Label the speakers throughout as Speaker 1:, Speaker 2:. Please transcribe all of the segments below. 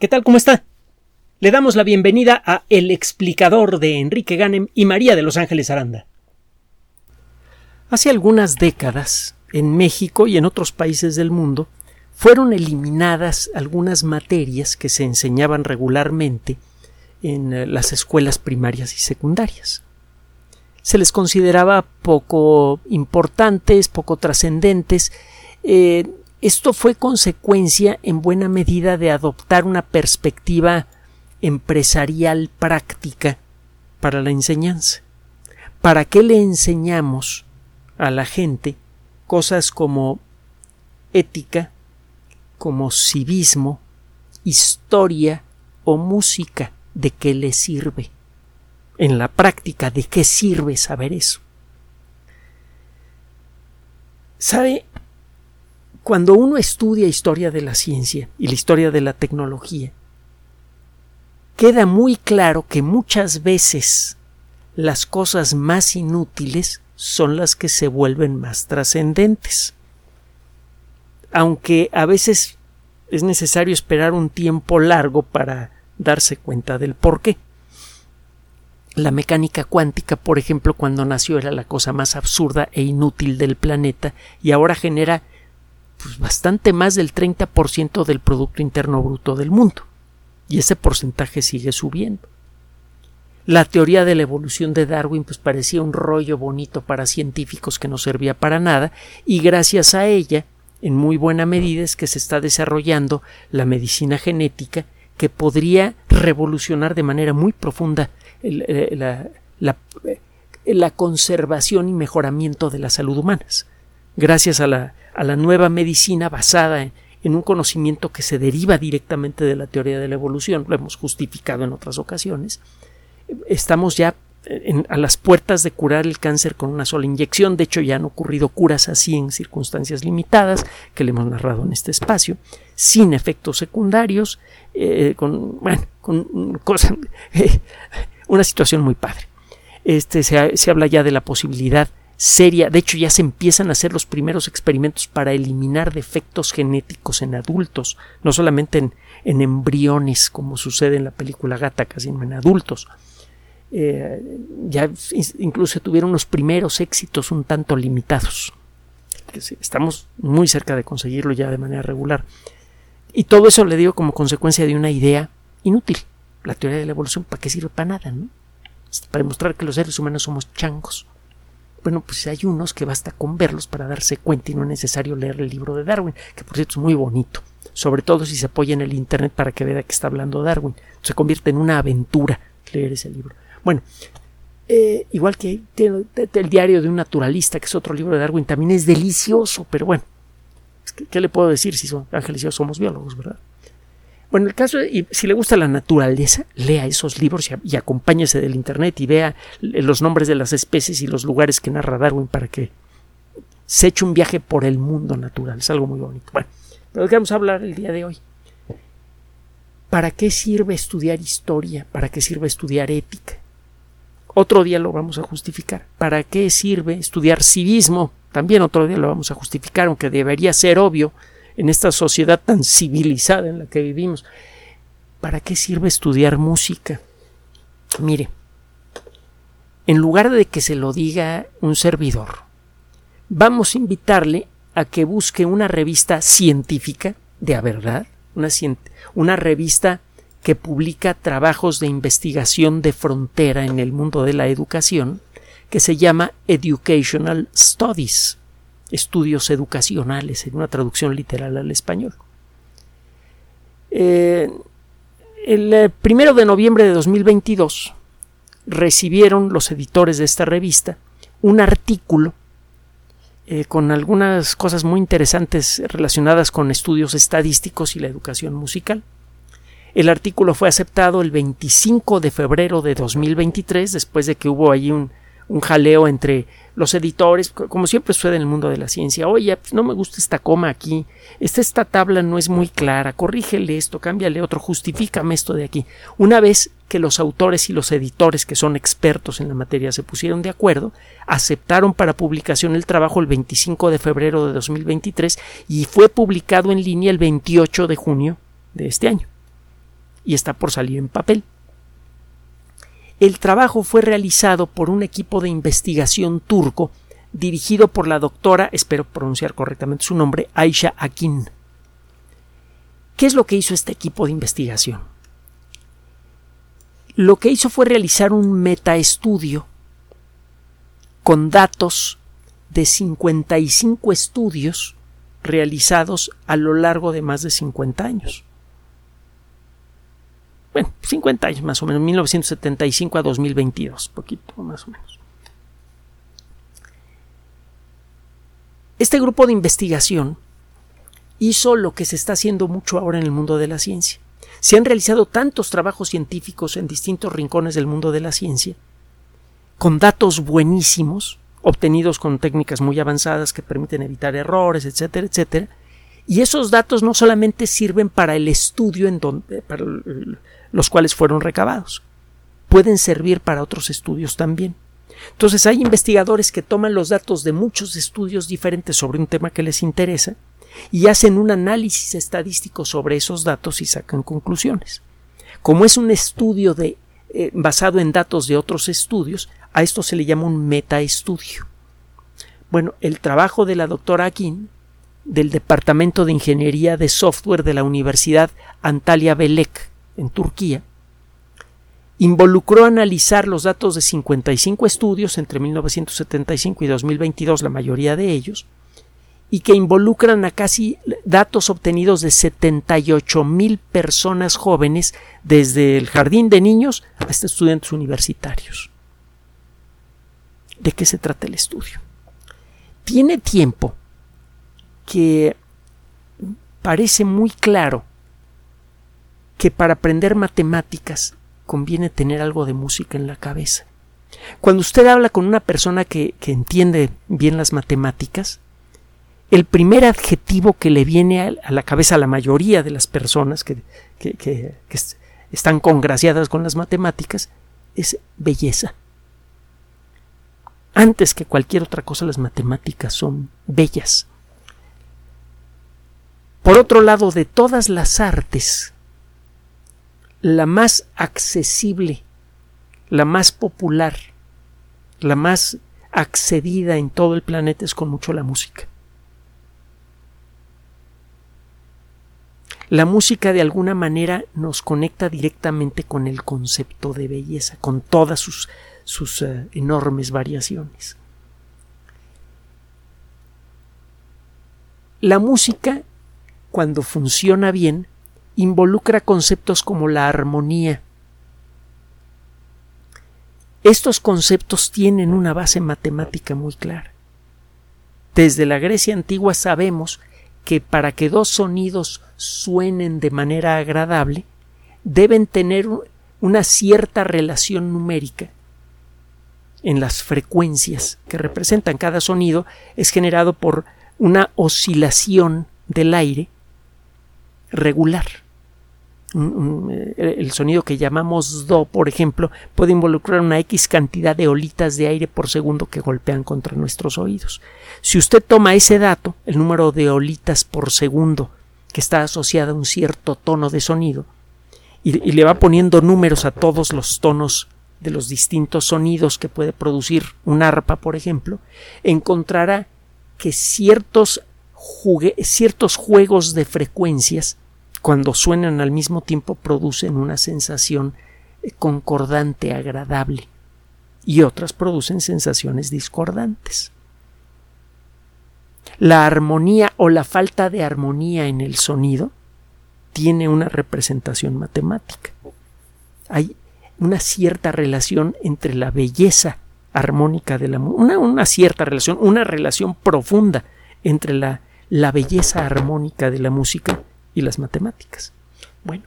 Speaker 1: ¿Qué tal? ¿Cómo está? Le damos la bienvenida a El explicador de Enrique Ganem y María de Los Ángeles Aranda. Hace algunas décadas, en México y en otros países del mundo, fueron eliminadas algunas materias que se enseñaban regularmente en eh, las escuelas primarias y secundarias. Se les consideraba poco importantes, poco trascendentes, eh, esto fue consecuencia en buena medida de adoptar una perspectiva empresarial práctica para la enseñanza. ¿Para qué le enseñamos a la gente cosas como ética, como civismo, historia o música? ¿De qué le sirve? En la práctica, ¿de qué sirve saber eso? ¿Sabe? Cuando uno estudia historia de la ciencia y la historia de la tecnología, queda muy claro que muchas veces las cosas más inútiles son las que se vuelven más trascendentes. Aunque a veces es necesario esperar un tiempo largo para darse cuenta del por qué. La mecánica cuántica, por ejemplo, cuando nació era la cosa más absurda e inútil del planeta y ahora genera pues, bastante más del 30% del Producto Interno Bruto del mundo. Y ese porcentaje sigue subiendo. La teoría de la evolución de Darwin pues parecía un rollo bonito para científicos que no servía para nada y gracias a ella en muy buena medida es que se está desarrollando la medicina genética que podría revolucionar de manera muy profunda la, la, conservación y mejoramiento de la salud humanas. Gracias a la a la nueva medicina basada en, un conocimiento que se deriva directamente de la teoría de la evolución, lo hemos justificado en otras ocasiones, estamos ya a las puertas de curar el cáncer con una sola inyección. De hecho, ya han ocurrido curas así en circunstancias limitadas, que le hemos narrado en este espacio, sin efectos secundarios, eh, con, bueno, con cosas, una situación muy padre. Este, se, se habla ya de la posibilidad seria. De hecho, ya se empiezan a hacer los primeros experimentos para eliminar defectos genéticos en adultos, no solamente en, embriones, como sucede en la película Gata, sino en adultos. Eh, ya incluso tuvieron los primeros éxitos un tanto limitados. Estamos muy cerca de conseguirlo ya de manera regular. Y todo eso le digo como consecuencia de una idea inútil. La teoría de la evolución, ¿para qué sirve? Para nada, ¿no? Para demostrar que los seres humanos somos changos. Bueno, pues hay unos que basta con verlos para darse cuenta y no es necesario leer el libro de Darwin, que por cierto es muy bonito, sobre todo si se apoya en el Internet para que vea que está hablando Darwin. Se convierte en una aventura leer ese libro. Bueno, eh, igual que el diario de un naturalista, que es otro libro de Darwin, también es delicioso, pero bueno, ¿qué, le puedo decir si son ángeles y yo somos biólogos, verdad? Bueno, el caso, y si le gusta la naturaleza, lea esos libros y, acompáñese del Internet y vea los nombres de las especies y los lugares que narra Darwin para que se eche un viaje por el mundo natural. Es algo muy bonito. Bueno, pero vamos a hablar el día de hoy. ¿Para qué sirve estudiar historia? ¿Para qué sirve estudiar ética? Otro día lo vamos a justificar. ¿Para qué sirve estudiar civismo? También otro día lo vamos a justificar, aunque debería ser obvio en esta sociedad tan civilizada en la que vivimos. ¿Para qué sirve estudiar música? Mire, en lugar de que se lo diga un servidor, vamos a invitarle a que busque una revista científica, de a verdad, una, una revista que publica trabajos de investigación de frontera en el mundo de la educación, que se llama Educational Studies estudios educacionales, en una traducción literal al español. Eh, el eh, primero de noviembre de 2022 recibieron los editores de esta revista un artículo eh, con algunas cosas muy interesantes relacionadas con estudios estadísticos y la educación musical. El artículo fue aceptado el 25 de febrero de 2023, después de que hubo allí un, un jaleo entre los editores, como siempre sucede en el mundo de la ciencia, oye, pues no me gusta esta coma aquí, esta, esta tabla no es muy clara, corrígele esto, cámbiale otro, justifícame esto de aquí. Una vez que los autores y los editores, que son expertos en la materia, se pusieron de acuerdo, aceptaron para publicación el trabajo el 25 de febrero de 2023 y fue publicado en línea el 28 de junio de este año. y está por salir en papel. El trabajo fue realizado por un equipo de investigación turco dirigido por la doctora, espero pronunciar correctamente su nombre, Aisha Akin. ¿Qué es lo que hizo este equipo de investigación? Lo que hizo fue realizar un metaestudio con datos de 55 estudios realizados a lo largo de más de 50 años. Bueno, 50 años más o menos, 1975 a 2022, poquito más o menos. Este grupo de investigación hizo lo que se está haciendo mucho ahora en el mundo de la ciencia. Se han realizado tantos trabajos científicos en distintos rincones del mundo de la ciencia, con datos buenísimos, obtenidos con técnicas muy avanzadas que permiten evitar errores, etcétera, etcétera. Y esos datos no solamente sirven para el estudio en donde, para los cuales fueron recabados, pueden servir para otros estudios también. Entonces hay investigadores que toman los datos de muchos estudios diferentes sobre un tema que les interesa y hacen un análisis estadístico sobre esos datos y sacan conclusiones. Como es un estudio de, eh, basado en datos de otros estudios, a esto se le llama un metaestudio. Bueno, el trabajo de la doctora Akin, del Departamento de Ingeniería de Software de la Universidad Antalya Belek, en Turquía, involucró analizar los datos de 55 estudios entre 1975 y 2022, la mayoría de ellos, y que involucran a casi datos obtenidos de 78 mil personas jóvenes desde el jardín de niños hasta estudiantes universitarios. ¿De qué se trata el estudio? Tiene tiempo que parece muy claro que para aprender matemáticas conviene tener algo de música en la cabeza. Cuando usted habla con una persona que, entiende bien las matemáticas, el primer adjetivo que le viene a, la cabeza a la mayoría de las personas que, que están congraciadas con las matemáticas es belleza. Antes que cualquier otra cosa, las matemáticas son bellas. Por otro lado, de todas las artes, la más accesible, la más popular, la más accedida en todo el planeta es con mucho la música. La música de alguna manera nos conecta directamente con el concepto de belleza, con todas sus, sus uh, enormes variaciones. La música, cuando funciona bien, involucra conceptos como la armonía. Estos conceptos tienen una base matemática muy clara. Desde la Grecia antigua sabemos que para que dos sonidos suenen de manera agradable, deben tener una cierta relación numérica en las frecuencias que representan cada sonido es generado por una oscilación del aire regular. Eh, el sonido que llamamos do, por ejemplo, puede involucrar una X cantidad de olitas de aire por segundo que golpean contra nuestros oídos. Si usted toma ese dato, el número de olitas por segundo que está asociado a un cierto tono de sonido, y, y le va poniendo números a todos los tonos de los distintos sonidos que puede producir un arpa, por ejemplo, encontrará que ciertos, ciertos juegos de frecuencias cuando suenan al mismo tiempo producen una sensación eh, concordante, agradable, y otras producen sensaciones discordantes. La armonía o la falta de armonía en el sonido tiene una representación matemática. Hay una cierta relación entre la belleza armónica de la una, una cierta relación, una relación profunda entre la, la belleza armónica de la música y las matemáticas. Bueno,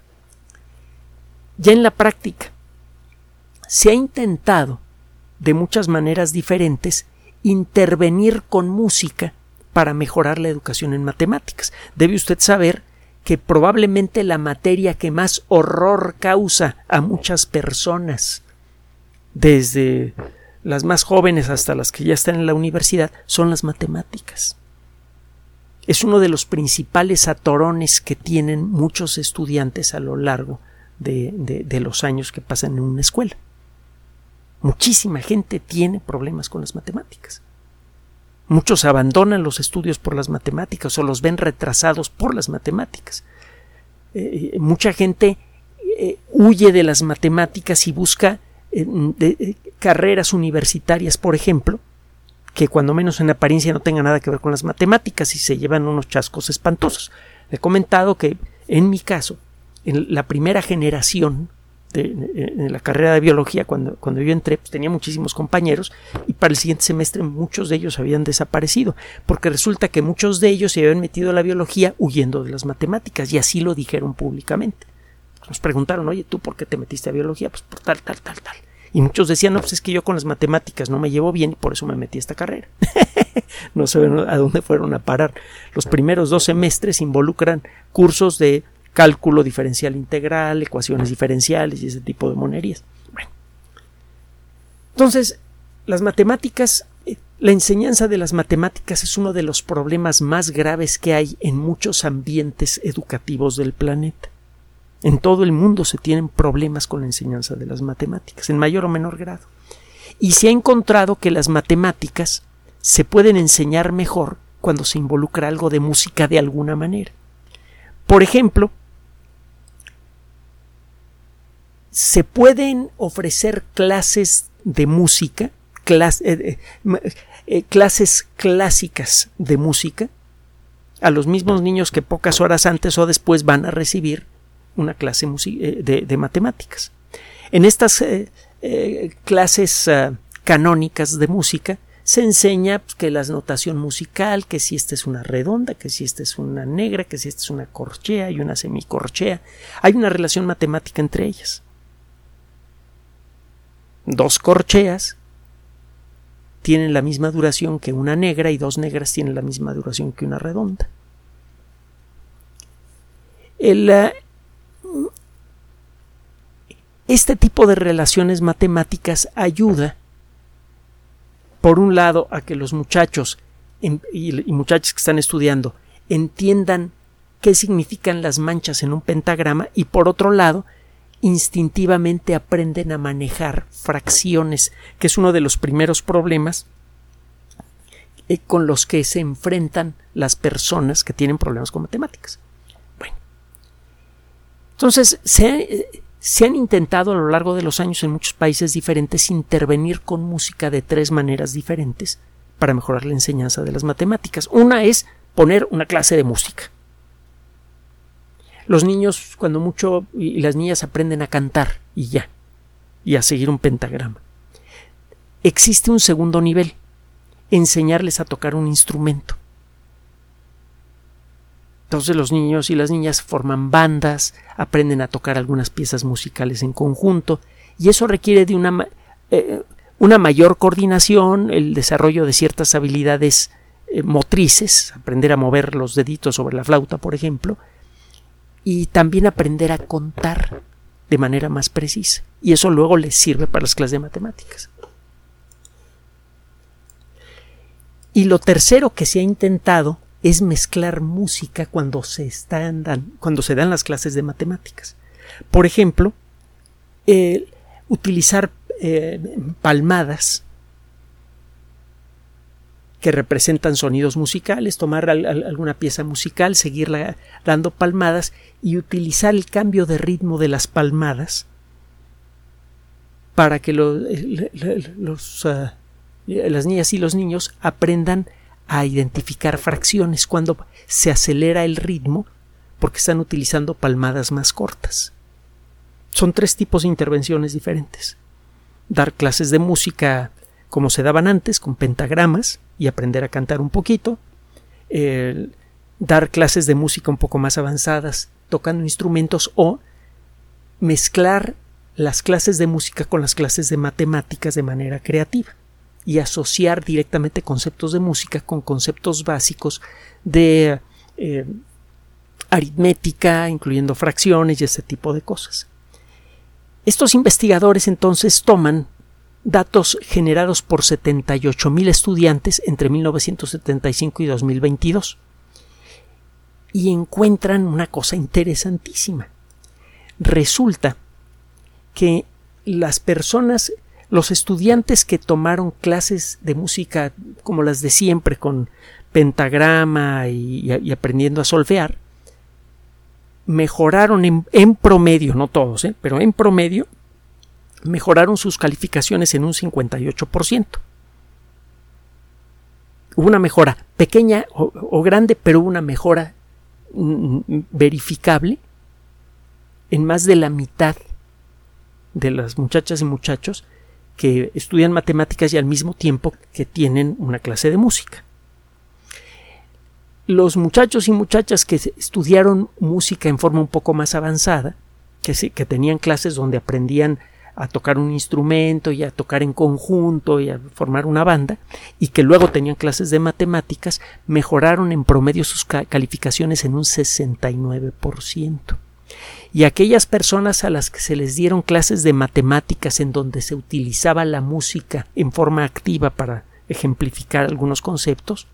Speaker 1: ya en la práctica se ha intentado de muchas maneras diferentes intervenir con música para mejorar la educación en matemáticas. Debe usted saber que probablemente la materia que más horror causa a muchas personas, desde las más jóvenes hasta las que ya están en la universidad, son las matemáticas es uno de los principales atorones que tienen muchos estudiantes a lo largo de, los años que pasan en una escuela. Muchísima gente tiene problemas con las matemáticas. Muchos abandonan los estudios por las matemáticas o los ven retrasados por las matemáticas. Eh, eh, mucha gente eh, huye de las matemáticas y busca carreras universitarias, por ejemplo, que cuando menos en apariencia no tengan nada que ver con las matemáticas y se llevan unos chascos espantosos. he comentado que en mi caso, en la primera generación en la carrera de biología, cuando, cuando yo entré, pues tenía muchísimos compañeros y para el siguiente semestre muchos de ellos habían desaparecido, porque resulta que muchos de ellos se habían metido a la biología huyendo de las matemáticas y así lo dijeron públicamente. Nos preguntaron, oye, ¿tú por qué te metiste a biología? Pues por tal, tal, tal, tal. Y muchos decían, no, pues es que yo con las matemáticas no me llevo bien y por eso me metí a esta carrera. no sé a dónde fueron a parar. Los primeros dos semestres involucran cursos de cálculo diferencial integral, ecuaciones diferenciales y ese tipo de monerías. Bueno. Entonces, las matemáticas, eh, la enseñanza de las matemáticas es uno de los problemas más graves que hay en muchos ambientes educativos del planeta. En todo el mundo se tienen problemas con la enseñanza de las matemáticas, en mayor o menor grado. Y se ha encontrado que las matemáticas se pueden enseñar mejor cuando se involucra algo de música de alguna manera. Por ejemplo, se pueden ofrecer clases de música, eh, eh, eh, clases clásicas de música a los mismos niños que pocas horas antes o después van a recibir una clase de, matemáticas. En estas clases ah, canónicas de música se enseña pues, que la notación musical, que si esta es una redonda, que si esta es una negra, que si esta es una corchea y una semicorchea. Hay una relación matemática entre ellas dos corcheas tienen la misma duración que una negra y dos negras tienen la misma duración que una redonda. Eh, este tipo de relaciones matemáticas ayuda, por un lado, a que los muchachos y, y muchachas que están estudiando entiendan qué significan las manchas en un pentagrama y por otro lado, instintivamente aprenden a manejar fracciones, que es uno de los primeros problemas eh, con los que se enfrentan las personas que tienen problemas con matemáticas. Entonces se, se han intentado a lo largo de los años en muchos países diferentes intervenir con música de tres maneras diferentes para mejorar la enseñanza de las matemáticas. Una es poner una clase de música los niños, cuando mucho, y las niñas aprenden a cantar y ya, y a seguir un pentagrama. Existe un segundo nivel, enseñarles a tocar un instrumento. Entonces los niños y las niñas forman bandas, aprenden a tocar algunas piezas musicales en conjunto, y eso requiere de una, eh, una mayor coordinación, el desarrollo de ciertas habilidades eh, motrices, aprender a mover los deditos sobre la flauta, por ejemplo, y también aprender a contar de manera más precisa. Y eso luego les sirve para las clases de matemáticas. Y lo tercero que se ha intentado es mezclar música cuando se, están cuando se dan las clases de matemáticas. Por ejemplo, utilizar eh, palmadas que representan sonidos musicales, tomar alguna pieza musical, seguirla dando palmadas y utilizar el cambio de ritmo de las palmadas para que los, ah, las niñas y los niños aprendan a identificar fracciones cuando se acelera el ritmo porque están utilizando palmadas más cortas. Son tres tipos de intervenciones diferentes. Dar clases de música como se daban antes, con pentagramas, y aprender a cantar un poquito, dar clases de música un poco más avanzadas, tocando instrumentos o mezclar las clases de música con las clases de matemáticas de manera creativa y asociar directamente conceptos de música con conceptos básicos de eh, aritmética, incluyendo fracciones y ese tipo de cosas. Estos investigadores entonces toman datos generados por 78.000 estudiantes entre 1975 y 2022 y encuentran una cosa interesantísima. resulta que las personas, los estudiantes que tomaron clases de música como las de siempre, con pentagrama y, aprendiendo a solfear, mejoraron en, promedio, no todos, ¿eh? pero en promedio, mejoraron sus calificaciones en un 58%. Hubo una mejora pequeña o, grande, pero una mejora mm, mm, verificable en más de la mitad de las muchachas y muchachos que estudian matemáticas y al mismo tiempo que tienen una clase de música. Los muchachos y muchachas que estudiaron música en forma un poco más avanzada, que, que tenían clases donde aprendían a tocar un instrumento y a tocar en conjunto y a formar una banda, y que luego tenían clases de matemáticas, mejoraron en promedio sus calificaciones en un 69% y aquellas personas a las que se les dieron clases de matemáticas en donde se utilizaba la música en forma activa para ejemplificar algunos conceptos,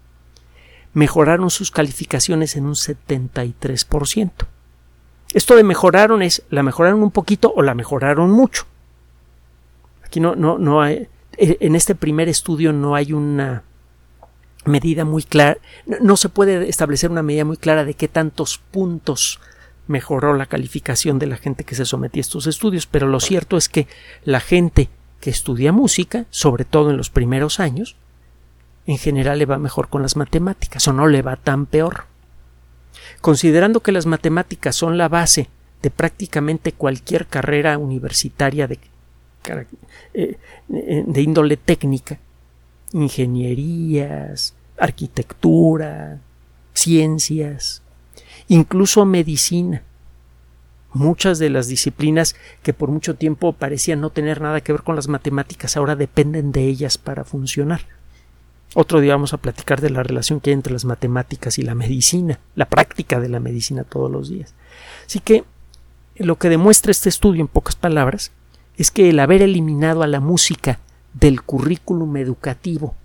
Speaker 1: mejoraron sus calificaciones en un 73%. Esto de mejoraron es la mejoraron un poquito o la mejoraron mucho. Aquí no, no, no hay, e, en este primer estudio no hay una medida muy clara, no se puede establecer una medida muy clara de qué tantos puntos mejoró la calificación de la gente que se sometía a estos estudios, pero lo cierto es que la gente que estudia música, sobre todo en los primeros años, en general le va mejor con las matemáticas o no le va tan peor. Considerando que las matemáticas son la base de prácticamente cualquier carrera universitaria de, eh, de índole técnica, ingenierías, arquitectura, ciencias, incluso medicina. Muchas de las disciplinas que por mucho tiempo parecían no tener nada que ver con las matemáticas ahora dependen de ellas para funcionar. Otro día vamos a platicar de la relación que hay entre las matemáticas y la medicina, la práctica de la medicina todos los días. Así que lo que demuestra este estudio, en pocas palabras, es que el haber eliminado a la música del currículum educativo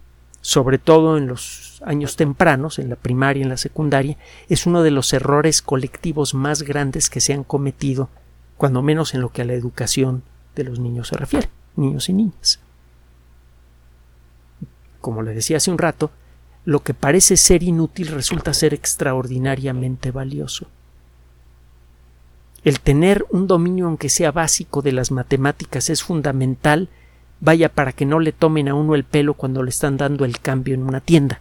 Speaker 1: sobre todo en los años tempranos, en la primaria y en la secundaria, es uno de los errores colectivos más grandes que se han cometido, cuando menos en lo que a la educación de los niños se refiere, niños y niñas. Como le decía hace un rato, lo que parece ser inútil resulta ser extraordinariamente valioso. El tener un dominio aunque sea básico de las matemáticas es fundamental vaya para que no le tomen a uno el pelo cuando le están dando el cambio en una tienda.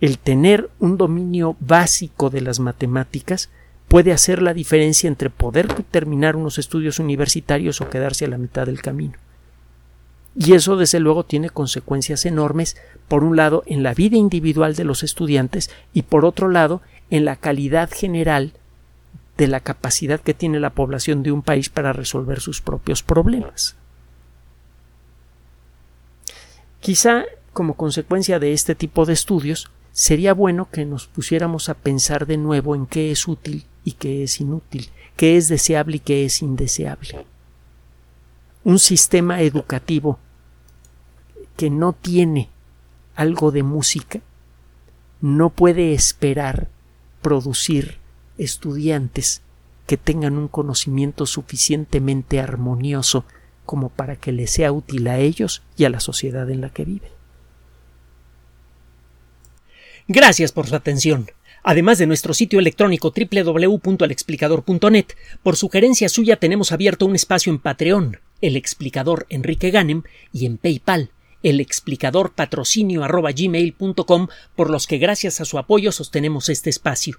Speaker 1: El tener un dominio básico de las matemáticas puede hacer la diferencia entre poder terminar unos estudios universitarios o quedarse a la mitad del camino. Y eso, desde luego, tiene consecuencias enormes, por un lado, en la vida individual de los estudiantes y, por otro lado, en la calidad general de la capacidad que tiene la población de un país para resolver sus propios problemas. Quizá, como consecuencia de este tipo de estudios, sería bueno que nos pusiéramos a pensar de nuevo en qué es útil y qué es inútil, qué es deseable y qué es indeseable. Un sistema educativo que no tiene algo de música no puede esperar producir estudiantes que tengan un conocimiento suficientemente armonioso como para que les sea útil a ellos y a la sociedad en la que viven. Gracias por su atención. Además de nuestro sitio electrónico www.alexplicador.net, por sugerencia suya tenemos abierto un espacio en Patreon, el explicador Enrique Ganem, y en PayPal, el explicador patrocinio por los que gracias a su apoyo sostenemos este espacio.